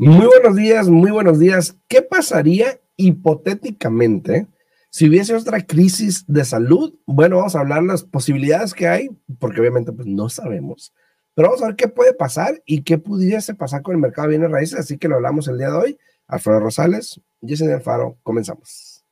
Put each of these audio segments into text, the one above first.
Muy buenos días, muy buenos días. ¿Qué pasaría hipotéticamente si hubiese otra crisis de salud? Bueno, vamos a hablar las posibilidades que hay, porque obviamente pues no sabemos. Pero vamos a ver qué puede pasar y qué pudiese pasar con el mercado de bienes raíces. Así que lo hablamos el día de hoy. Alfredo Rosales, Jason Alfaro, comenzamos.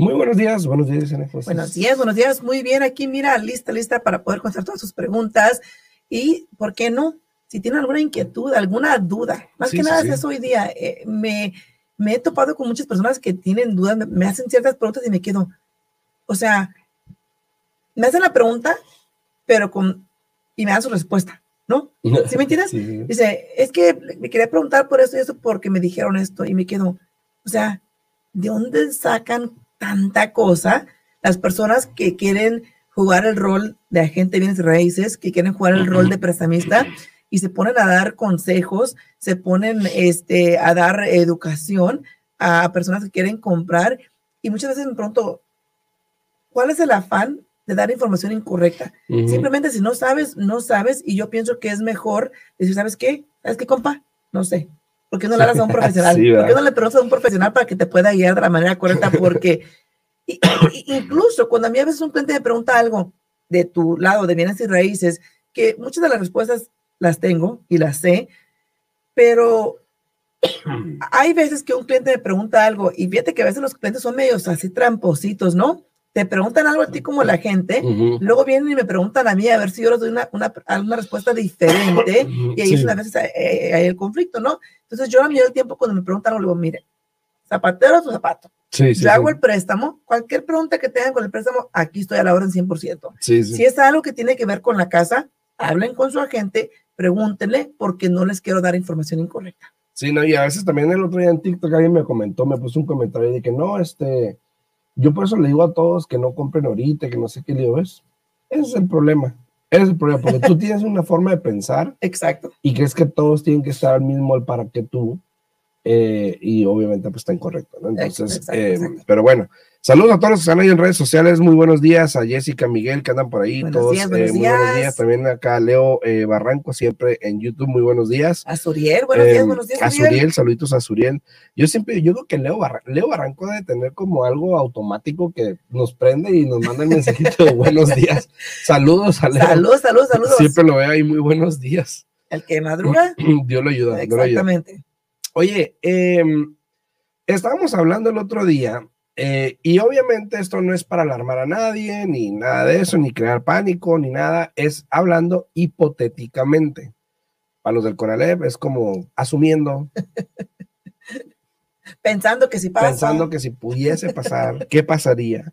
Muy buenos días, buenos días, Buenos días, buenos días. Muy bien, aquí mira, lista, lista para poder contestar todas sus preguntas. Y, ¿por qué no? Si tienen alguna inquietud, alguna duda, más que nada es hoy día, eh, me, me, he topado con muchas personas que tienen dudas, me, hacen ciertas preguntas y me quedo, o sea, me hacen la pregunta, pero con, y me dan su respuesta, ¿no? ¿Sí me entiendes? Dice, es que me quería preguntar por esto y eso porque me dijeron esto y me quedo, o sea, ¿de dónde sacan tanta cosa, las personas que quieren jugar el rol de agente de bienes raíces, que quieren jugar el rol de prestamista y se ponen a dar consejos, se ponen este, a dar educación a personas que quieren comprar y muchas veces me pregunto, ¿cuál es el afán de dar información incorrecta? Simplemente si no sabes, no sabes y yo pienso que es mejor decir, ¿sabes qué? ¿Sabes qué, compa? No sé. ¿Por qué no le das a un profesional? ¿Por qué no le preguntas a un profesional para que te pueda guiar de la manera correcta? Porque incluso cuando a mí a veces un cliente me pregunta algo de tu lado de bienes y raíces, que muchas de las respuestas las tengo y las sé, pero hay veces que un cliente me pregunta algo y fíjate que a veces los clientes son medios así trampositos, ¿no? Te preguntan algo a ti como la gente, luego vienen y me preguntan a mí a ver si yo les doy una, una, una respuesta diferente y ahí es una vez eh, hay, el conflicto, ¿no? Entonces yo a mí el tiempo cuando me preguntan algo, digo, mire, zapatero a tu zapato. Sí, yo hago el préstamo, cualquier pregunta que tengan con el préstamo, aquí estoy a la orden 100%. Si es algo que tiene que ver con la casa, hablen con su agente, pregúntenle porque no les quiero dar información incorrecta. Sí, no, y a veces también el otro día en TikTok alguien me comentó, me puso un comentario de que no, este, yo por eso le digo a todos que no compren ahorita, que no sé qué le digo, es, ese es el problema. Ese es el problema, porque tú tienes una forma de pensar. Exacto. Y crees que todos tienen que estar al mismo para que tú. Eh, y obviamente pues está incorrecto, ¿no? Entonces, eh, pero bueno, Saludos a todos los que están ahí en redes sociales. Muy buenos días a Jessica, Miguel, que andan por ahí. Buenos todos, días, buenos eh, muy buenos días. También acá Leo eh, Barranco, siempre en YouTube. Muy buenos días. A Suriel, buenos días, buenos días. A Suriel, saluditos a Suriel. Yo siempre, yo creo que Leo, Leo Barranco debe tener como algo automático que nos prende y nos manda el mensajito de buenos días. Saludos a Leo. Saludos, saludos, saludos. Siempre lo veo ahí, muy buenos días. El que madruga. Dios lo ayuda. Exactamente. Oye, em, estábamos hablando el otro día eh, y obviamente esto no es para alarmar a nadie, ni nada de eso, ni crear pánico, ni nada, es hablando hipotéticamente. Para los del Conalep es como asumiendo. Pensando que si pasa. Pensando que si pudiese pasar, ¿qué pasaría?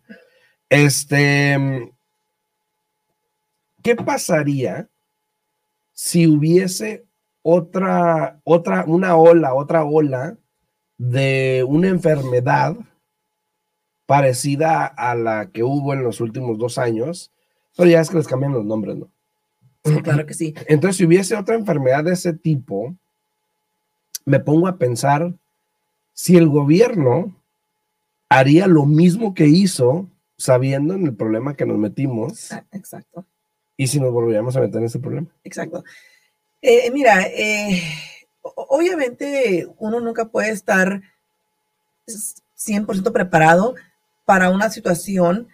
Este, ¿qué pasaría si hubiese otra, otra, una ola, otra ola de una enfermedad parecida a la que hubo en los últimos dos años, pero ya es que les cambian los nombres, ¿no? claro que sí. Entonces, si hubiese otra enfermedad de ese tipo, me pongo a pensar si el gobierno haría lo mismo que hizo sabiendo en el problema que nos metimos. Exacto. Y si nos volviéramos a meter en ese problema. Exacto. Eh, mira, eh, obviamente uno nunca puede estar 100% preparado para una situación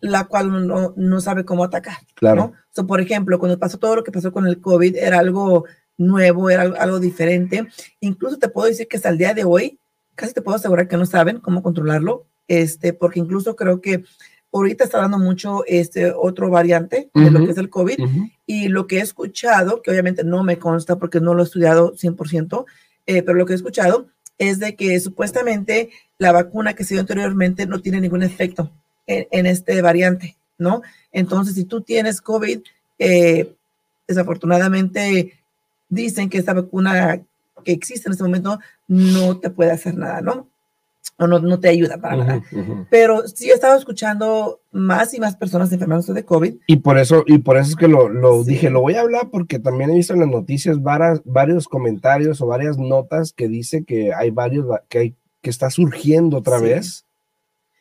la cual uno no sabe cómo atacar. Claro. ¿no? por ejemplo, cuando pasó todo lo que pasó con el COVID, era algo nuevo, era algo diferente. Incluso te puedo decir que hasta el día de hoy, casi te puedo asegurar que no saben cómo controlarlo, este, porque incluso creo que ahorita está dando mucho este otro variante de lo que es el COVID y lo que he escuchado, que obviamente no me consta porque no lo he estudiado 100%, eh, pero lo que he escuchado es de que supuestamente la vacuna que se dio anteriormente no tiene ningún efecto en, este variante, ¿no? Entonces, si tú tienes COVID, eh, desafortunadamente dicen que esta vacuna que existe en este momento no te puede hacer nada, ¿no? o no, no te ayuda para nada. Pero sí he estado escuchando más y más personas enfermándose de COVID. Y por eso, y por eso es que lo, lo dije, lo voy a hablar porque también he visto en las noticias varios comentarios o varias notas que dice que hay varios, que hay, que está surgiendo otra vez.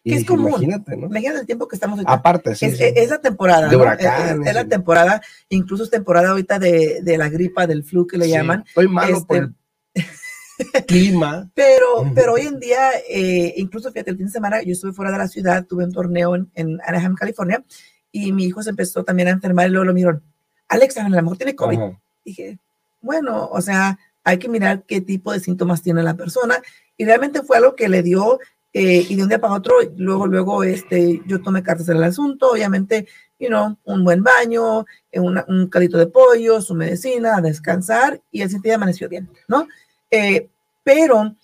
Que es común. Imagínate, ¿no? Imagínate el tiempo que estamos Aparte, sí. Es, la temporada. De huracanes. Es, la temporada, incluso es temporada ahorita de, de la gripa, del flu que le llaman. Estoy malo por este, el clima. Pero, pero hoy en día, eh, incluso fíjate, el fin de semana yo estuve fuera de la ciudad, tuve un torneo en, en Anaheim, California, y mi hijo se empezó también a enfermar y luego lo miraron. Alex, a lo mejor tiene COVID. Dije, bueno, o sea, hay que mirar qué tipo de síntomas tiene la persona. Y realmente fue algo que le dio, eh, y de un día para otro, luego, luego, este, yo tomé cartas en el asunto, obviamente, you know, un buen baño, eh, un calito de pollo, su medicina, a descansar, y el siguiente día amaneció bien, ¿no? Eh, pero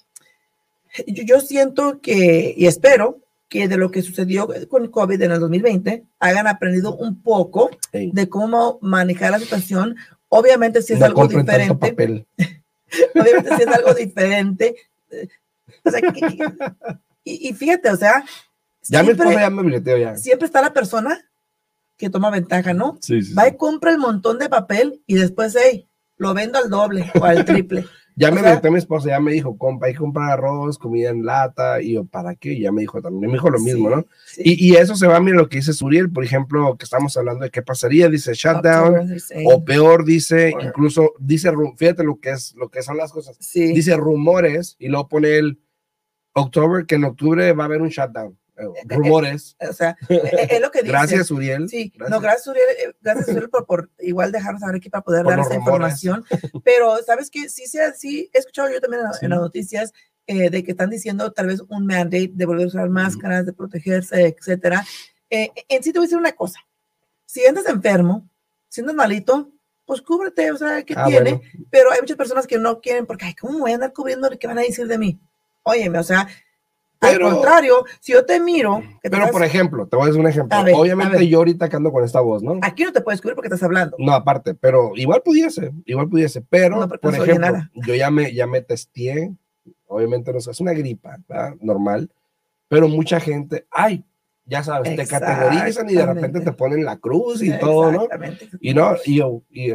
yo siento que, y espero, que de lo que sucedió con COVID en el 2020 hayan aprendido un poco de cómo manejar la situación. Obviamente si es algo diferente. obviamente si es algo diferente. Y, fíjate, o sea, ya siempre, ya me ya. Siempre está la persona que toma ventaja, ¿no? Va y compra el montón de papel y después, hey, lo vendo al doble o al triple. Ya me metí mi esposa, ya me dijo, compa, hay que comprar arroz, comida en lata, y yo, ¿para qué? Y ya me dijo también, me dijo lo mismo, ¿no? Y, y, eso se va a lo que dice Suriel, por ejemplo, que estamos hablando de qué pasaría, dice shutdown, o peor, dice, incluso, dice, fíjate lo que es, lo que son las cosas, dice rumores, y luego pone el octubre, que en octubre va a haber un shutdown. Eh, eh, eh, rumores. o sea, es lo que dice. Gracias, Uriel. Sí, no, gracias, Uriel, gracias, Uriel, por, por, igual dejarnos saber aquí para poder dar esa información. Pero, ¿sabes qué? Sí, sí, sí, he escuchado yo también en, las noticias de que están diciendo tal vez un mandate de volver a usar máscaras, de protegerse, etcétera. en sí te voy a decir una cosa. Si andas enfermo, si andas malito, pues cúbrete, o sea, ¿qué ah, tiene? Pero hay muchas personas que no quieren porque, ay, ¿cómo voy a andar cubriendo? ¿Qué van a decir de mí? Óyeme, o sea, pero, Al contrario, si yo te miro. pero, por ejemplo, te voy a decir un ejemplo. Obviamente, yo ahorita que ando con esta voz, ¿no? Aquí no te puedes cubrir porque estás hablando. No, aparte, pero igual pudiese, igual pudiese. Pero, por ejemplo, yo ya me, ya me testé. Obviamente, no es una gripa, ¿verdad? Normal. Pero mucha gente, ay, ya sabes, te categorizan y de repente te ponen la cruz y todo, ¿no? Y no, y yo, y,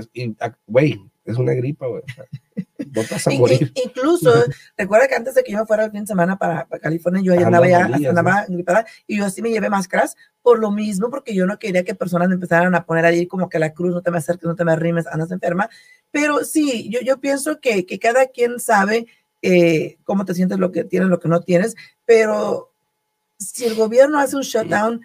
güey, es una gripa, güey. A morir. incluso, recuerda que antes de que yo fuera el fin de semana para, California, yo ya andaba ya, andaba gripada, y yo así me llevé máscaras por lo mismo, porque yo no quería que personas me empezaran a poner ahí como que la cruz, no te me acerques, no te me arrimes, andas enferma. Pero sí, yo, yo pienso que, que cada quien sabe eh, cómo te sientes, lo que tienes, lo que no tienes, pero si el gobierno hace un shutdown,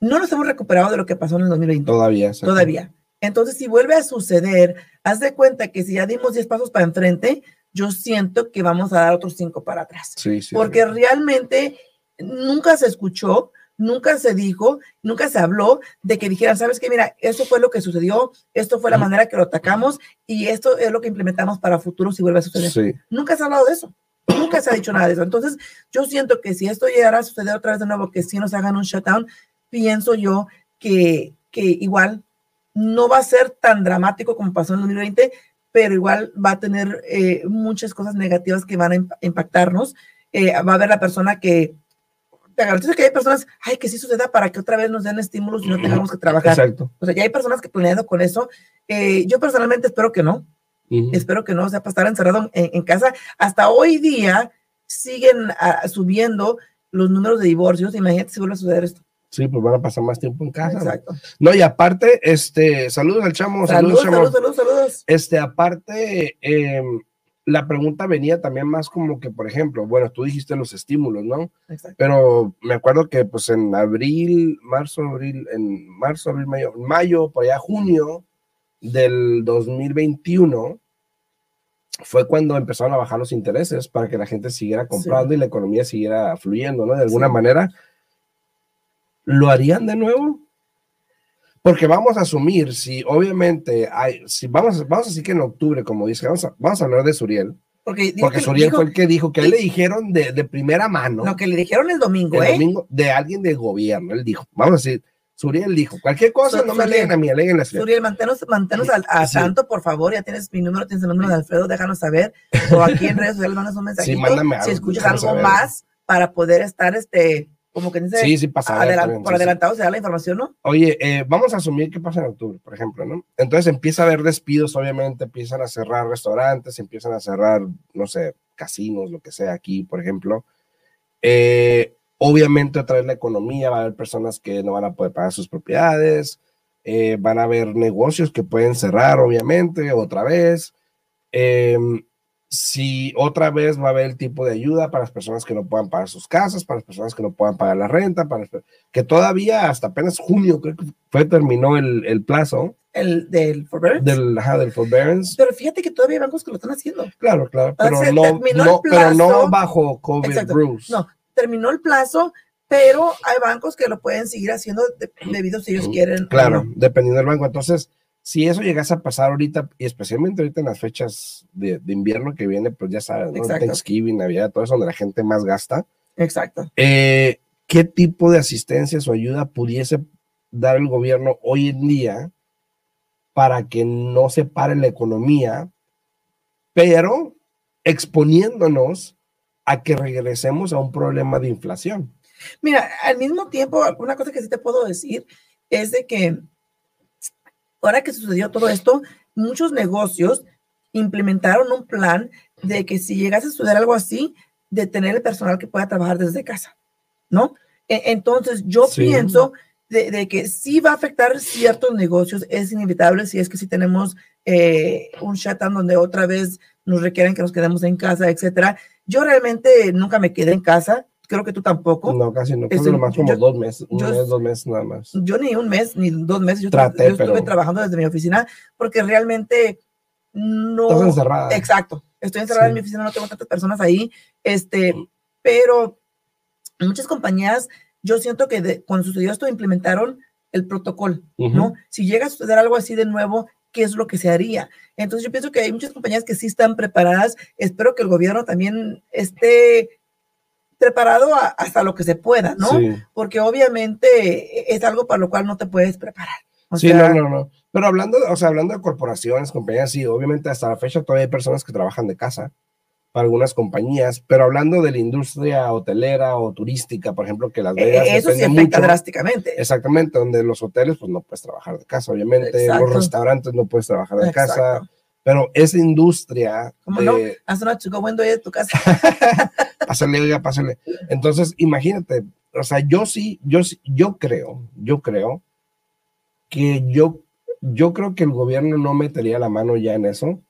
no nos hemos recuperado de lo que pasó en el 2020. Todavía. Todavía. Entonces, si vuelve a suceder, haz de cuenta que si ya dimos 10 pasos para enfrente, yo siento que vamos a dar otros 5 para atrás. Sí, sí, porque realmente nunca se escuchó, nunca se dijo, nunca se habló de que dijeran, sabes qué? mira, eso fue lo que sucedió, esto fue la manera que lo atacamos y esto es lo que implementamos para futuro si vuelve a suceder. Nunca se ha hablado de eso. Nunca se ha dicho nada de eso. Entonces, yo siento que si esto llegara a suceder otra vez de nuevo, que si nos hagan un shutdown, pienso yo que, que igual no va a ser tan dramático como pasó en 2020, pero igual va a tener eh, muchas cosas negativas que van a impactarnos. Eh, va a haber la persona que, te garantizo que hay personas, ay, que sí suceda para que otra vez nos den estímulos y no tengamos que trabajar. Exacto. O sea, ya hay personas que planeando con eso. Eh, yo personalmente espero que no. Espero que no, o sea, para estar encerrado en, casa. Hasta hoy día siguen ah, subiendo los números de divorcios. Imagínate si vuelve a suceder esto. Sí, pues van a pasar más tiempo en casa. Exacto. No, y aparte, este, saludos al chamo. Saludos, saludos, saludos, saludos, Este, aparte, em, la pregunta venía también más como que, por ejemplo, bueno, tú dijiste los estímulos, ¿no? Exacto. Pero me acuerdo que, pues, en abril, marzo, abril, en marzo, abril, mayo, mayo, por allá, junio del 2021, fue cuando empezaron a bajar los intereses para que la gente siguiera comprando y la economía siguiera fluyendo, ¿no? De alguna manera ¿lo harían de nuevo? Porque vamos a asumir, si obviamente hay, si vamos, vamos a decir que en octubre, como dice, vamos a, vamos a hablar de Suriel. Porque, porque Suriel fue el que dijo que él le dijeron de, de, primera mano. Lo que le dijeron el domingo, el ¿eh? domingo de alguien del gobierno. Él dijo, vamos a decir, Suriel dijo, cualquier cosa, no me aleguen a mí, aleguen a Suriel, manténos, manténos al, a tanto, por favor, ya tienes mi número, tienes el número de Alfredo, déjanos saber, o aquí en redes sociales mandas un mensajito, sí, mándame si escuchas algo más para poder estar, este, como que dice, sí, sí, pasa, por adelantado se da la información, ¿no? Oye, eh, vamos a asumir que pasa en octubre, por ejemplo, ¿no? Entonces empieza a haber despidos, obviamente, empiezan a cerrar restaurantes, empiezan a cerrar, no sé, casinos, lo que sea aquí, por ejemplo. Eh, Obviamente otra vez la economía, va a haber personas que no van a poder pagar sus propiedades, eh, van a haber negocios que pueden cerrar, obviamente, otra vez. Em, si otra vez va a haber el tipo de ayuda para las personas que no puedan pagar sus casas, para las personas que no puedan pagar la renta, para que todavía hasta apenas junio creo que fue terminó el, el plazo. El del forbearance. Del, del forbearance. Pero fíjate que todavía hay bancos que lo están haciendo. Claro, claro, pero, no, no pero no bajo COVID rules. No, terminó el plazo, pero hay bancos que lo pueden seguir haciendo debido si ellos quieren. Claro, dependiendo del banco. Entonces, si eso llegase a pasar ahorita, y especialmente ahorita en las fechas de, invierno que viene, pues ya sabes, ¿no? Thanksgiving, Navidad, todo eso donde la gente más gasta. Exacto. Eh, ¿Qué tipo de asistencia o ayuda pudiese dar el gobierno hoy en día para que no se pare la economía, pero exponiéndonos a que regresemos a un problema de inflación. Mira, al mismo tiempo, una cosa que sí te puedo decir es de que ahora que sucedió todo esto, muchos negocios implementaron un plan de que si llegase a suceder algo así, de tener el personal que pueda trabajar desde casa, ¿no? E, entonces, yo pienso de, que sí va a afectar ciertos negocios, es inevitable si es que si tenemos eh, un shutdown donde otra vez nos requieren que nos quedemos en casa, etcétera. Yo realmente nunca me quedé en casa, creo que tú tampoco. No, casi no, creo más como dos meses, un mes, dos meses nada más. Yo ni un mes, ni dos meses, yo, estuve trabajando desde mi oficina porque realmente no... Estás encerrada. Exacto, estoy encerrada en mi oficina, no tengo tantas personas ahí, este, pero muchas compañías, yo siento que cuando sucedió esto implementaron el protocolo, ¿no? Si llega a suceder algo así de nuevo, qué es lo que se haría. Entonces yo pienso que hay muchas compañías que sí están preparadas. Espero que el gobierno también esté preparado hasta lo que se pueda, ¿no? Porque obviamente es algo para lo cual no te puedes preparar. sí, no, no, no. Pero hablando, o sea, hablando de corporaciones, compañías, sí, obviamente hasta la fecha todavía hay personas que trabajan de casa algunas compañías, pero hablando de la industria hotelera o turística, por ejemplo, que Las e, Vegas. Eso sí afecta drásticamente. Exactamente, donde los hoteles, pues no puedes trabajar de casa, obviamente, los restaurantes no puedes trabajar de casa, pero esa industria. ¿Cómo no? Haz una chico bueno de tu casa. pásale, oiga, pásale. Entonces, imagínate, o sea, yo sí, yo, yo creo, yo creo que yo, yo creo que el gobierno no metería la mano ya en eso,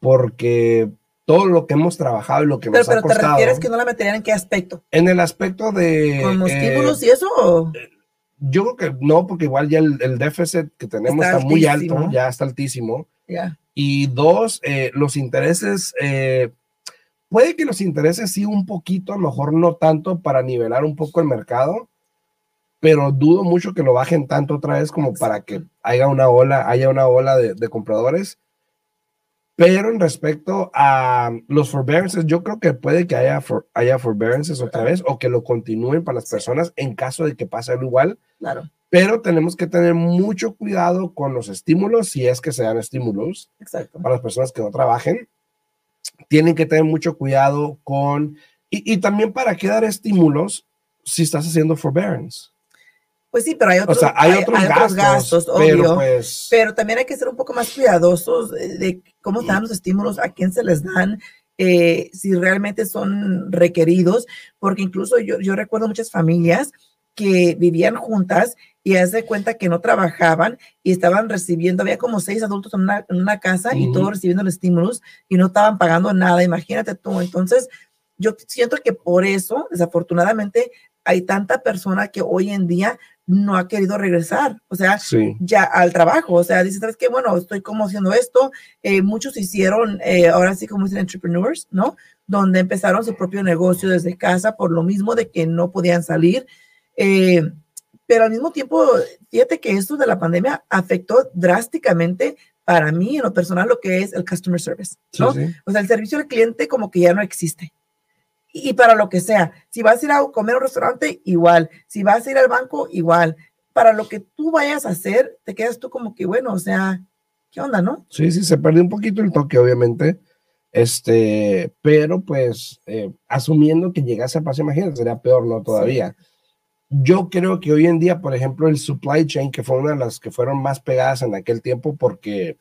porque todo lo que hemos trabajado y lo que nos ha costado. Pero te refieres que no la meterían en qué aspecto? En el aspecto de... ¿Como eh, estímulos y eso? Yo creo que no, porque igual ya el, déficit que tenemos está, muy alto, ya está altísimo. Ya. Y dos, eh, los intereses, eh, puede que los intereses sí un poquito, a lo mejor no tanto para nivelar un poco el mercado, pero dudo mucho que lo bajen tanto otra vez como para que haya una ola, haya una ola de, de compradores pero en respecto a los forbearances, yo creo que puede que haya, haya forbearances otra vez o que lo continúen para las personas en caso de que pase algo igual. Claro. Pero tenemos que tener mucho cuidado con los estímulos, si es que se dan estímulos Exacto. para las personas que no trabajen. Tienen que tener mucho cuidado con, y, y también para qué dar estímulos si estás haciendo forbearance. Pues sí, pero hay otros, hay, otros, gastos, obvio. Pues pero, también hay que ser un poco más cuidadosos de, cómo están los estímulos, a quién se les dan, eh, si realmente son requeridos, porque incluso yo, yo recuerdo muchas familias que vivían juntas y hace cuenta que no trabajaban y estaban recibiendo, había como seis adultos en una, casa y todos recibiendo los estímulos y no estaban pagando nada, imagínate tú. Entonces, yo siento que por eso, desafortunadamente, hay tanta persona que hoy en día no ha querido regresar, o sea, ya al trabajo, o sea, dice, ¿sabes qué? Bueno, estoy como haciendo esto, eh, muchos hicieron, eh, ahora sí como dicen entrepreneurs, ¿no? Donde empezaron su propio negocio desde casa por lo mismo de que no podían salir, eh, pero al mismo tiempo, fíjate que esto de la pandemia afectó drásticamente para mí en lo personal lo que es el customer service, ¿no? O sea, el servicio al cliente como que ya no existe y para lo que sea. Si vas a ir a comer a un restaurante, igual. Si vas a ir al banco, igual. para lo que tú vayas a hacer, te quedas tú como que, bueno, o sea, ¿qué onda, no? Sí, sí, se perdió un poquito el toque, obviamente. Este, pero pues, eh, asumiendo que llegase a pasar, imagínate, sería peor, ¿no? Todavía. Yo creo que hoy en día, por ejemplo, el supply chain, que fue una de las que fueron más pegadas en aquel tiempo, porque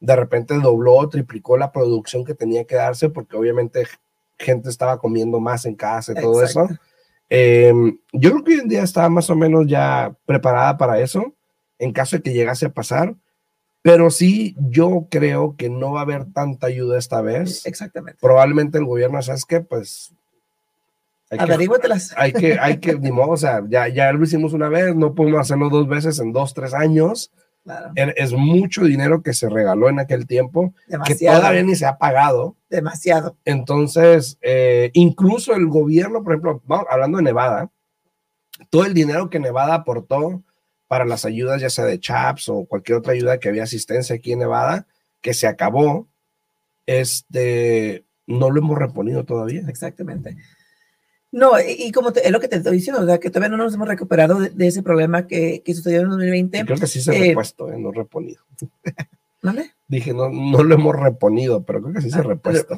de repente dobló, triplicó la producción que tenía que darse, porque obviamente gente estaba comiendo más en casa y todo eso. Em, yo creo que hoy en día está más o menos ya preparada para eso, en caso de que llegase a pasar. Pero sí, yo creo que no va a haber tanta ayuda esta vez. Exactamente. Probablemente el gobierno, ¿sabes qué? Pues. Hay Que, hay que, hay que, ni modo, o sea, ya, ya lo hicimos una vez, no podemos hacerlo dos veces en dos, tres años. Es mucho dinero que se regaló en aquel tiempo, que todavía ni se ha pagado. Demasiado. Entonces, eh, incluso el gobierno, por ejemplo, hablando de Nevada, todo el dinero que Nevada aportó para las ayudas, ya sea de CHAPS o cualquier otra ayuda que había asistencia aquí en Nevada, que se acabó, este, no lo hemos reponido todavía. Exactamente. No, y como es lo que te estoy diciendo, o sea, que todavía no nos hemos recuperado de, ese problema que, que, sucedió en 2020. creo que sí se ha eh, repuesto, eh, no reponido. ¿Vale? Dije, no, no lo hemos reponido, pero creo que sí se ha ah, repuesto.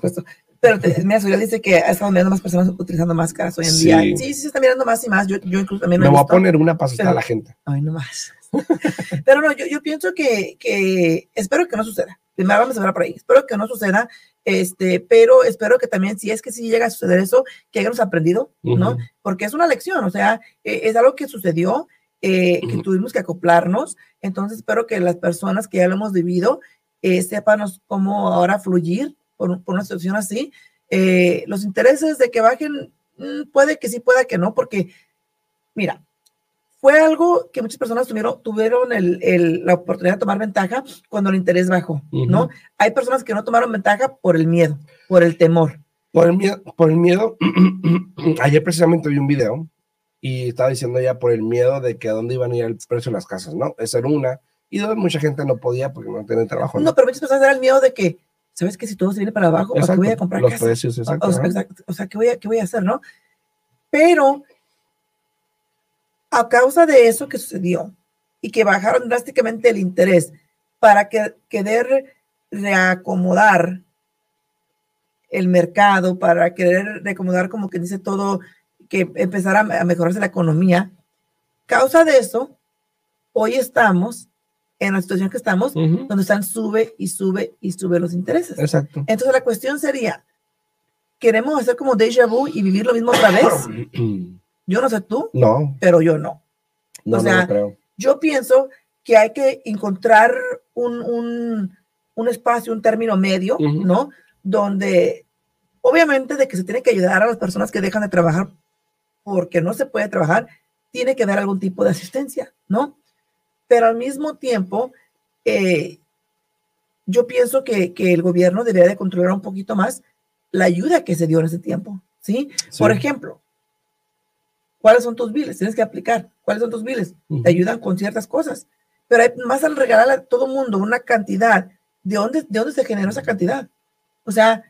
Pero, te, mira, Suriel dice que ha estado mirando más personas utilizando máscaras hoy en día. Sí, sí, se está mirando más y más. Yo, yo incluso también Me voy a poner una para asustar a la gente. Ay, no más. pero no, yo, yo pienso que, que espero que no suceda. Primero vamos a ver por ahí. Espero que no suceda. Este, pero espero que también, si es que si llega a suceder eso, que hayamos aprendido, ¿no? Porque es una lección, o sea, e, es algo que sucedió, eh, que tuvimos que acoplarnos, entonces espero que las personas que ya lo hemos vivido eh, sepan cómo ahora fluir por, por una situación así. Eh, los intereses de que bajen, mm, puede que sí, puede que no, porque, mira, fue algo que muchas personas tuvieron, tuvieron el, la oportunidad de tomar ventaja cuando el interés bajó, ¿no? Hay personas que no tomaron ventaja por el miedo, por el temor. Por el miedo, por el miedo, ayer precisamente vi un video y estaba diciendo ya por el miedo de que a dónde iban a ir el precio de las casas, ¿no? Esa era una. Y dos, mucha gente no podía porque no tenía trabajo. No, pero muchas personas era el miedo de que, ¿sabes que si todo se viene para abajo, qué voy a comprar Los precios, exacto. O, sea, ¿qué voy, a, ¿qué voy a hacer, no? Pero a causa de eso que sucedió y que bajaron drásticamente el interés para que, querer reacomodar el mercado, para querer reacomodar como que dice todo, que empezara a mejorarse la economía, causa de eso, hoy estamos en la situación que estamos, donde están sube y sube y sube los intereses. Exacto. Entonces la cuestión sería, ¿queremos hacer como déjà vu y vivir lo mismo otra vez? Yo no sé tú, no. pero yo no. no o sea, yo pienso que hay que encontrar un, un, un espacio, un término medio, ¿no? Donde, obviamente, de que se tiene que ayudar a las personas que dejan de trabajar porque no se puede trabajar, tiene que dar algún tipo de asistencia, ¿no? Pero al mismo tiempo, eh, yo pienso que, que, el gobierno debería de controlar un poquito más la ayuda que se dio en ese tiempo, ¿sí? sí. Por ejemplo, ¿Cuáles son tus biles? Tienes que aplicar. ¿Cuáles son tus biles? Te ayudan con ciertas cosas. Pero más al regalar a todo mundo una cantidad, ¿de dónde, ¿de dónde se generó esa cantidad? O sea,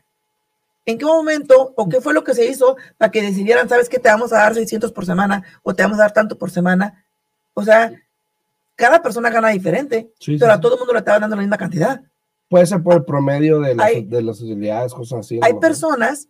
¿en qué momento o qué fue lo que se hizo para que decidieran, sabes que te vamos a dar 600 por semana o te vamos a dar tanto por semana? O sea, cada persona gana diferente, pero a todo el mundo le estaban dando la misma cantidad. Puede ser por el promedio de las, de las utilidades, cosas así. Hay personas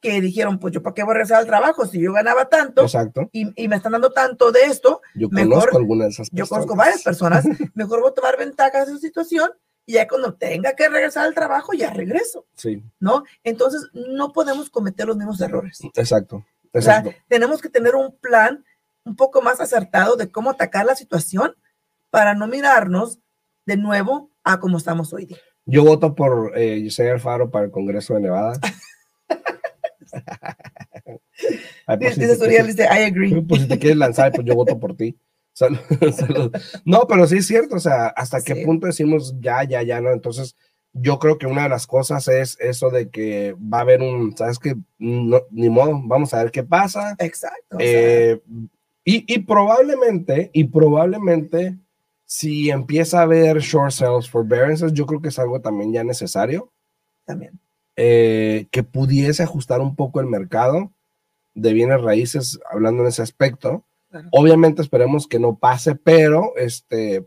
que dijeron, pues yo para qué voy a regresar al trabajo si yo ganaba tanto Exacto. Y, y, me están dando tanto de esto. Yo conozco algunas de esas personas. Yo conozco varias personas. mejor voy a tomar ventaja de esa situación y ya cuando tenga que regresar al trabajo ya regreso. Sí. ¿No? Entonces no podemos cometer los mismos errores. Exacto. Exacto. O sea, tenemos que tener un plan un poco más acertado de cómo atacar la situación para no mirarnos de nuevo a como estamos hoy día. Yo voto por eh, Yesenia Alfaro para el Congreso de Nevada. dice Suriel, dice, I agree. Pues si te quieres lanzar, pues yo voto por ti. No, pero sí es cierto, o sea, hasta qué punto decimos ya, ya, ya, ¿no? Entonces, yo creo que una de las cosas es eso de que va a haber un, ¿sabes qué? No, ni modo, vamos a ver qué pasa. Exacto. Eh, y, y, probablemente, y probablemente, si empieza a haber short sales forbearances, yo creo que es algo también ya necesario. También. Eh, que pudiese ajustar un poco el mercado de bienes raíces, hablando en ese aspecto, Obviamente esperemos que no pase, pero este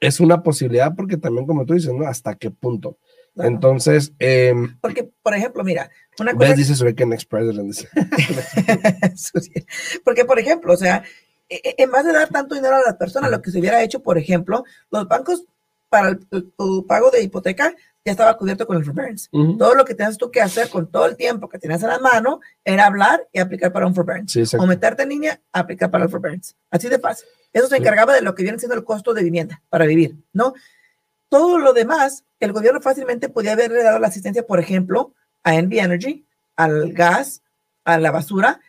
es una posibilidad porque también, como tú dices, ¿no? ¿Hasta qué punto? Entonces, em, porque, por ejemplo, mira, una cosa. ¿Ves? Dice que next president. porque, por ejemplo, o sea, en vez de dar tanto dinero a las personas, lo que se hubiera hecho, por ejemplo, los bancos para el, pago de hipoteca ya estaba cubierto con el forbearance. Todo lo que tenías tú que hacer con todo el tiempo que tenías en la mano era hablar y aplicar para un forbearance. o meterte en línea, aplicar para el forbearance. Así de fácil. Eso se encargaba de lo que viene siendo el costo de vivienda para vivir, ¿no? Todo lo demás, el gobierno fácilmente podía haberle dado la asistencia, por ejemplo, a Envy Energy, al gas, a la basura,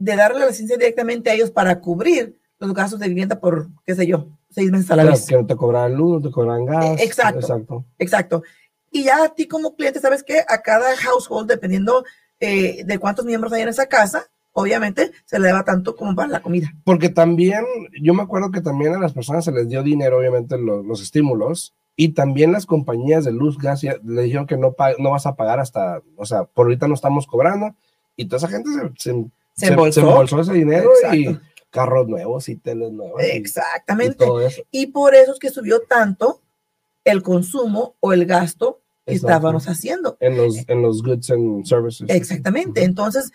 de darle la asistencia directamente a ellos para cubrir los gastos de vivienda por, qué sé yo, seis meses a la vez. Que no te cobran luz, no te cobran gas. Eh, exacto, exacto. Exacto. Y ya a ti como cliente, ¿sabes qué? A cada household, dependiendo eh, de cuántos miembros hay en esa casa, obviamente se le da tanto como para la comida. Porque también, yo me acuerdo que también a las personas se les dio dinero, obviamente, los, los estímulos, y también las compañías de luz, gas, le dijeron que no, no vas a pagar hasta, o sea, por ahorita no estamos cobrando, y toda esa gente se, se, embolsó? ese dinero y carros nuevos y teles nuevos. Exactamente. Y, por eso es que subió tanto el consumo o el gasto que estábamos haciendo. En los, en los goods and services. Exactamente. Entonces,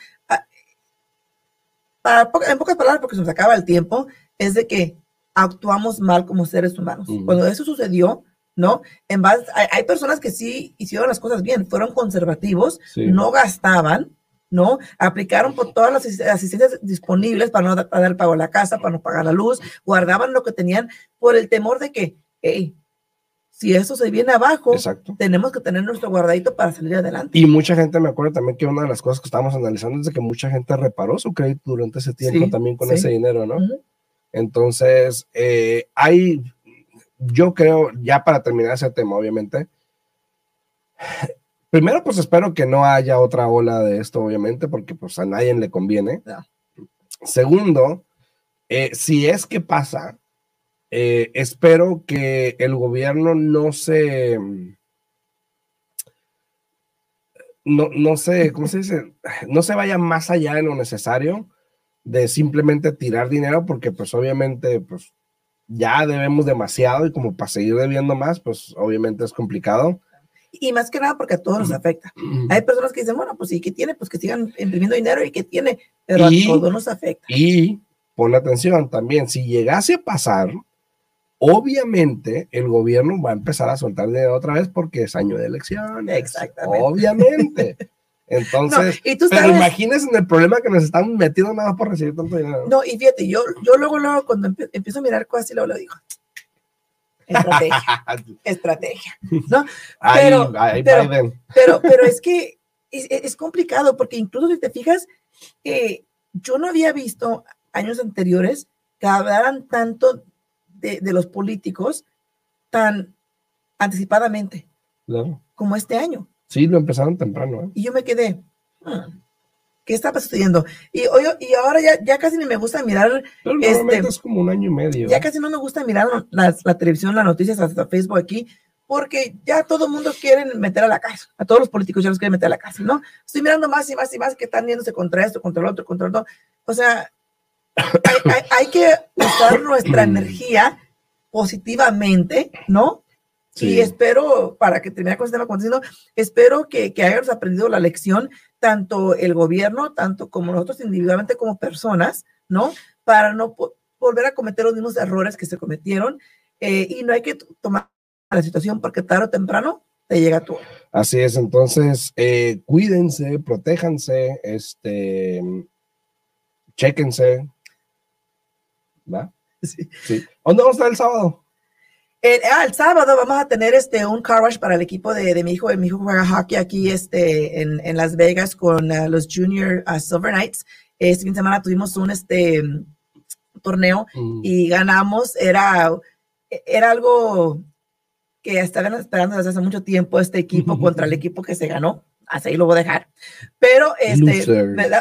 para, en pocas palabras, porque se nos acaba el tiempo, es de que actuamos mal como seres humanos. Cuando eso sucedió, ¿no? En base, hay, personas que sí hicieron las cosas bien, fueron conservativos, no gastaban, ¿no? Aplicaron por todas las asistencias disponibles para no dar el pago a la casa, para no pagar la luz, guardaban lo que tenían por el temor de que, hey, si eso se viene abajo, tenemos que tener nuestro guardadito para salir adelante. Y mucha gente, me acuerdo también que una de las cosas que estábamos analizando es de que mucha gente reparó su crédito durante ese tiempo también con ese dinero, ¿no? Entonces, eh, hay, yo creo, ya para terminar ese tema, obviamente, Primero, pues espero que no haya otra ola de esto, obviamente, porque pues a nadie le conviene. Segundo, eh, si es que pasa, eh, espero que el gobierno no se... No, no sé, ¿cómo se dice? No se vaya más allá de lo necesario de simplemente tirar dinero, porque pues obviamente pues ya debemos demasiado y como para seguir debiendo más, pues obviamente es complicado. Y más que nada porque a todos nos afecta. Hay personas que dicen, bueno, pues sí, que tiene? Pues que sigan imprimiendo dinero y que tiene, pero a todos nos afecta. Y pon atención también, si llegase a pasar, obviamente el gobierno va a empezar a soltar dinero otra vez porque es año de elecciones. Exactamente. Obviamente. Entonces, pero imagínense el problema que nos están metiendo nada por recibir tanto dinero. No, y fíjate, yo, yo luego, luego, cuando empiezo a mirar cosas y luego lo digo, estrategia, estrategia, ¿no? Pero, pero, pero, es que es, complicado porque incluso si te fijas, eh, yo no había visto años anteriores que hablaran tanto de, de los políticos tan anticipadamente como este año. Sí, lo empezaron temprano. ¿eh? Y yo me quedé, hmm, ¿qué está sucediendo? Y, y ahora ya, ya casi ni me gusta mirar. Pero este, es como un año y medio. Ya casi no me gusta mirar la, la televisión, las noticias, hasta Facebook aquí, porque ya todo el mundo quiere meter a la casa. A todos los políticos ya los quieren meter a la casa, ¿no? Estoy mirando más y más y más que están yéndose contra esto, contra el otro, contra el otro. O sea, hay, hay que usar nuestra energía positivamente, ¿no? Y espero, para que termine con este tema diciendo, espero que, que hayamos aprendido la lección, tanto el gobierno, tanto como nosotros individualmente como personas, ¿no? Para no volver a cometer los mismos errores que se cometieron. Eh, y no hay que tomar la situación porque tarde o temprano te llega tú. Así es, entonces eh, cuídense, protéjanse, este, chéquense. ¿Va? Sí. sí. ¿Dónde vamos a estar el sábado? Ah, el sábado vamos a tener este, un car wash para el equipo de, de mi hijo. Mi hijo juega hockey aquí este, en, en Las Vegas con uh, los Junior uh, Silver Knights. Este fin de semana tuvimos un este, torneo mm. y ganamos. Era, era algo que estaban esperando desde hace mucho tiempo este equipo contra el equipo que se ganó. Así lo voy a dejar. Pero este,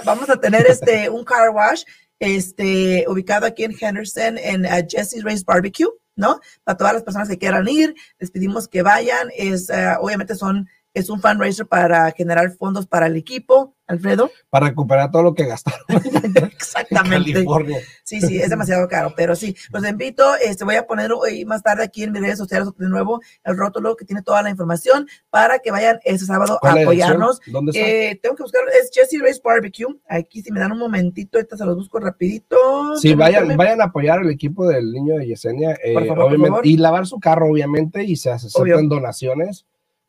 vamos a tener este, un car wash este, ubicado aquí en Henderson en uh, Jesse's Race Barbecue. ¿No? Para todas las personas que quieran ir, les pedimos que vayan. Es, eh, obviamente son es un fundraiser para generar fondos para el equipo, Alfredo. Para recuperar todo lo que gastaron. Exactamente. En California. Sí, sí, es demasiado caro, pero sí, los invito, este, voy a poner hoy más tarde aquí en mis redes sociales de nuevo el rótulo que tiene toda la información para que vayan ese sábado a apoyarnos. ¿Dónde está? Eh, tengo que buscar, es Jesse Race Barbecue, aquí si me dan un momentito, ahorita se los busco rapidito. Sí, vayan, vayan a apoyar al equipo del niño de Yesenia, eh, obviamente, y lavar su carro, obviamente, y se aceptan donaciones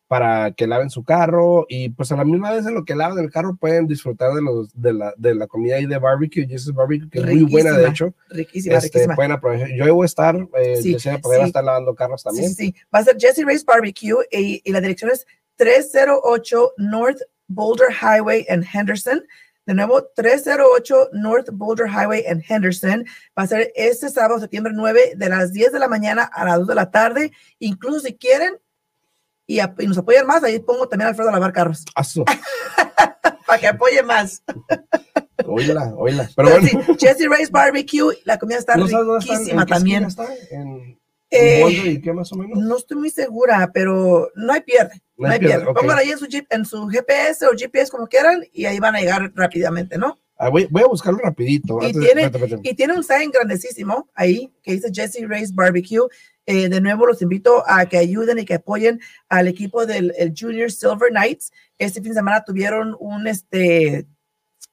para que laven su carro y pues a la misma vez en lo que lavan el carro pueden disfrutar de los de la, de la comida y de barbecue, Jesus Barbecue, que es muy buena de hecho. Riquísima, este, riquísima. Pueden aprovechar. Yo voy a estar, eh, sí, poder estar lavando carros también. Sí, sí, va a ser Jesse Race Barbecue y, y la dirección es 308 North Boulder Highway en Henderson. De nuevo, 308 North Boulder Highway en Henderson. Va a ser este sábado, septiembre 9, de las 10 de la mañana a las 2 de la tarde. Incluso si quieren, y, nos apoyan más, ahí pongo también a Alfredo a lavar carros. Para que apoye más. Oíla, oíla. Pero, bueno. sí, Jesse Ray's Barbecue, la comida está riquísima también. Está? ¿En, eh, y qué más o menos? No estoy muy segura, pero no hay pierde. No, hay pierde. Okay. ahí en su, en su GPS o GPS como quieran y ahí van a llegar rápidamente, ¿no? Ah, voy, voy, a buscarlo rapidito. Y, tiene, y tiene un sign grandísimo ahí que dice Jesse Ray's Barbecue. Eh, de nuevo, los invito a que ayuden y que apoyen al equipo del Junior Silver Knights. Este fin de semana tuvieron un, este,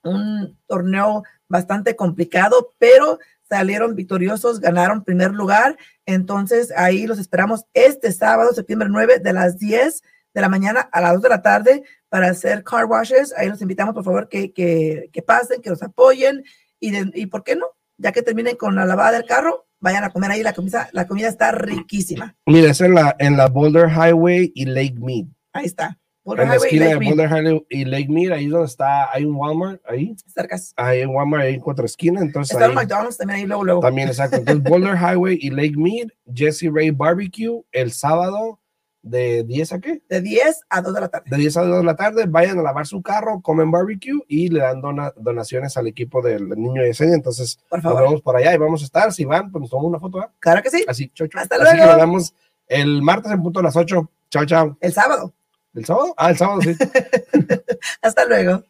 un torneo bastante complicado, pero salieron victoriosos, ganaron primer lugar. Entonces, ahí los esperamos este sábado, septiembre 9, de las 10 de la mañana a las 2 de la tarde para hacer car washes. Ahí los invitamos, por favor, que, que, que pasen, que los apoyen y, y, ¿por qué no? Ya que terminen con la lavada del carro, vayan a comer ahí, la comida, la comida está riquísima. Mira, es en la, en la Boulder Highway y Lake Mead. Ahí está. Boulder en la esquina de Boulder Highway y Lake Mead, ahí donde está, hay un Walmart ahí. Cercas. Hay un Walmart ahí en cuatro esquinas, entonces Está el McDonald's también ahí luego, luego. También, exacto. Entonces, Boulder Highway y Lake Mead, Jesse Ray Barbecue, el sábado ¿De 10 a qué? De 10 a 2 de la tarde. De 10 a 2 de la tarde, vayan a lavar su carro, comen barbecue y le dan donaciones al equipo del niño de Yesenia. Entonces, por favor. nos vemos por allá y vamos a estar. Si van, pues nos tomamos una foto. ¿eh? Claro que sí. Así, chocho. Hasta luego. Así que nos vemos el martes en punto a las 8. Chao, chao. El sábado. ¿El sábado? Ah, el sábado, sí. Hasta luego.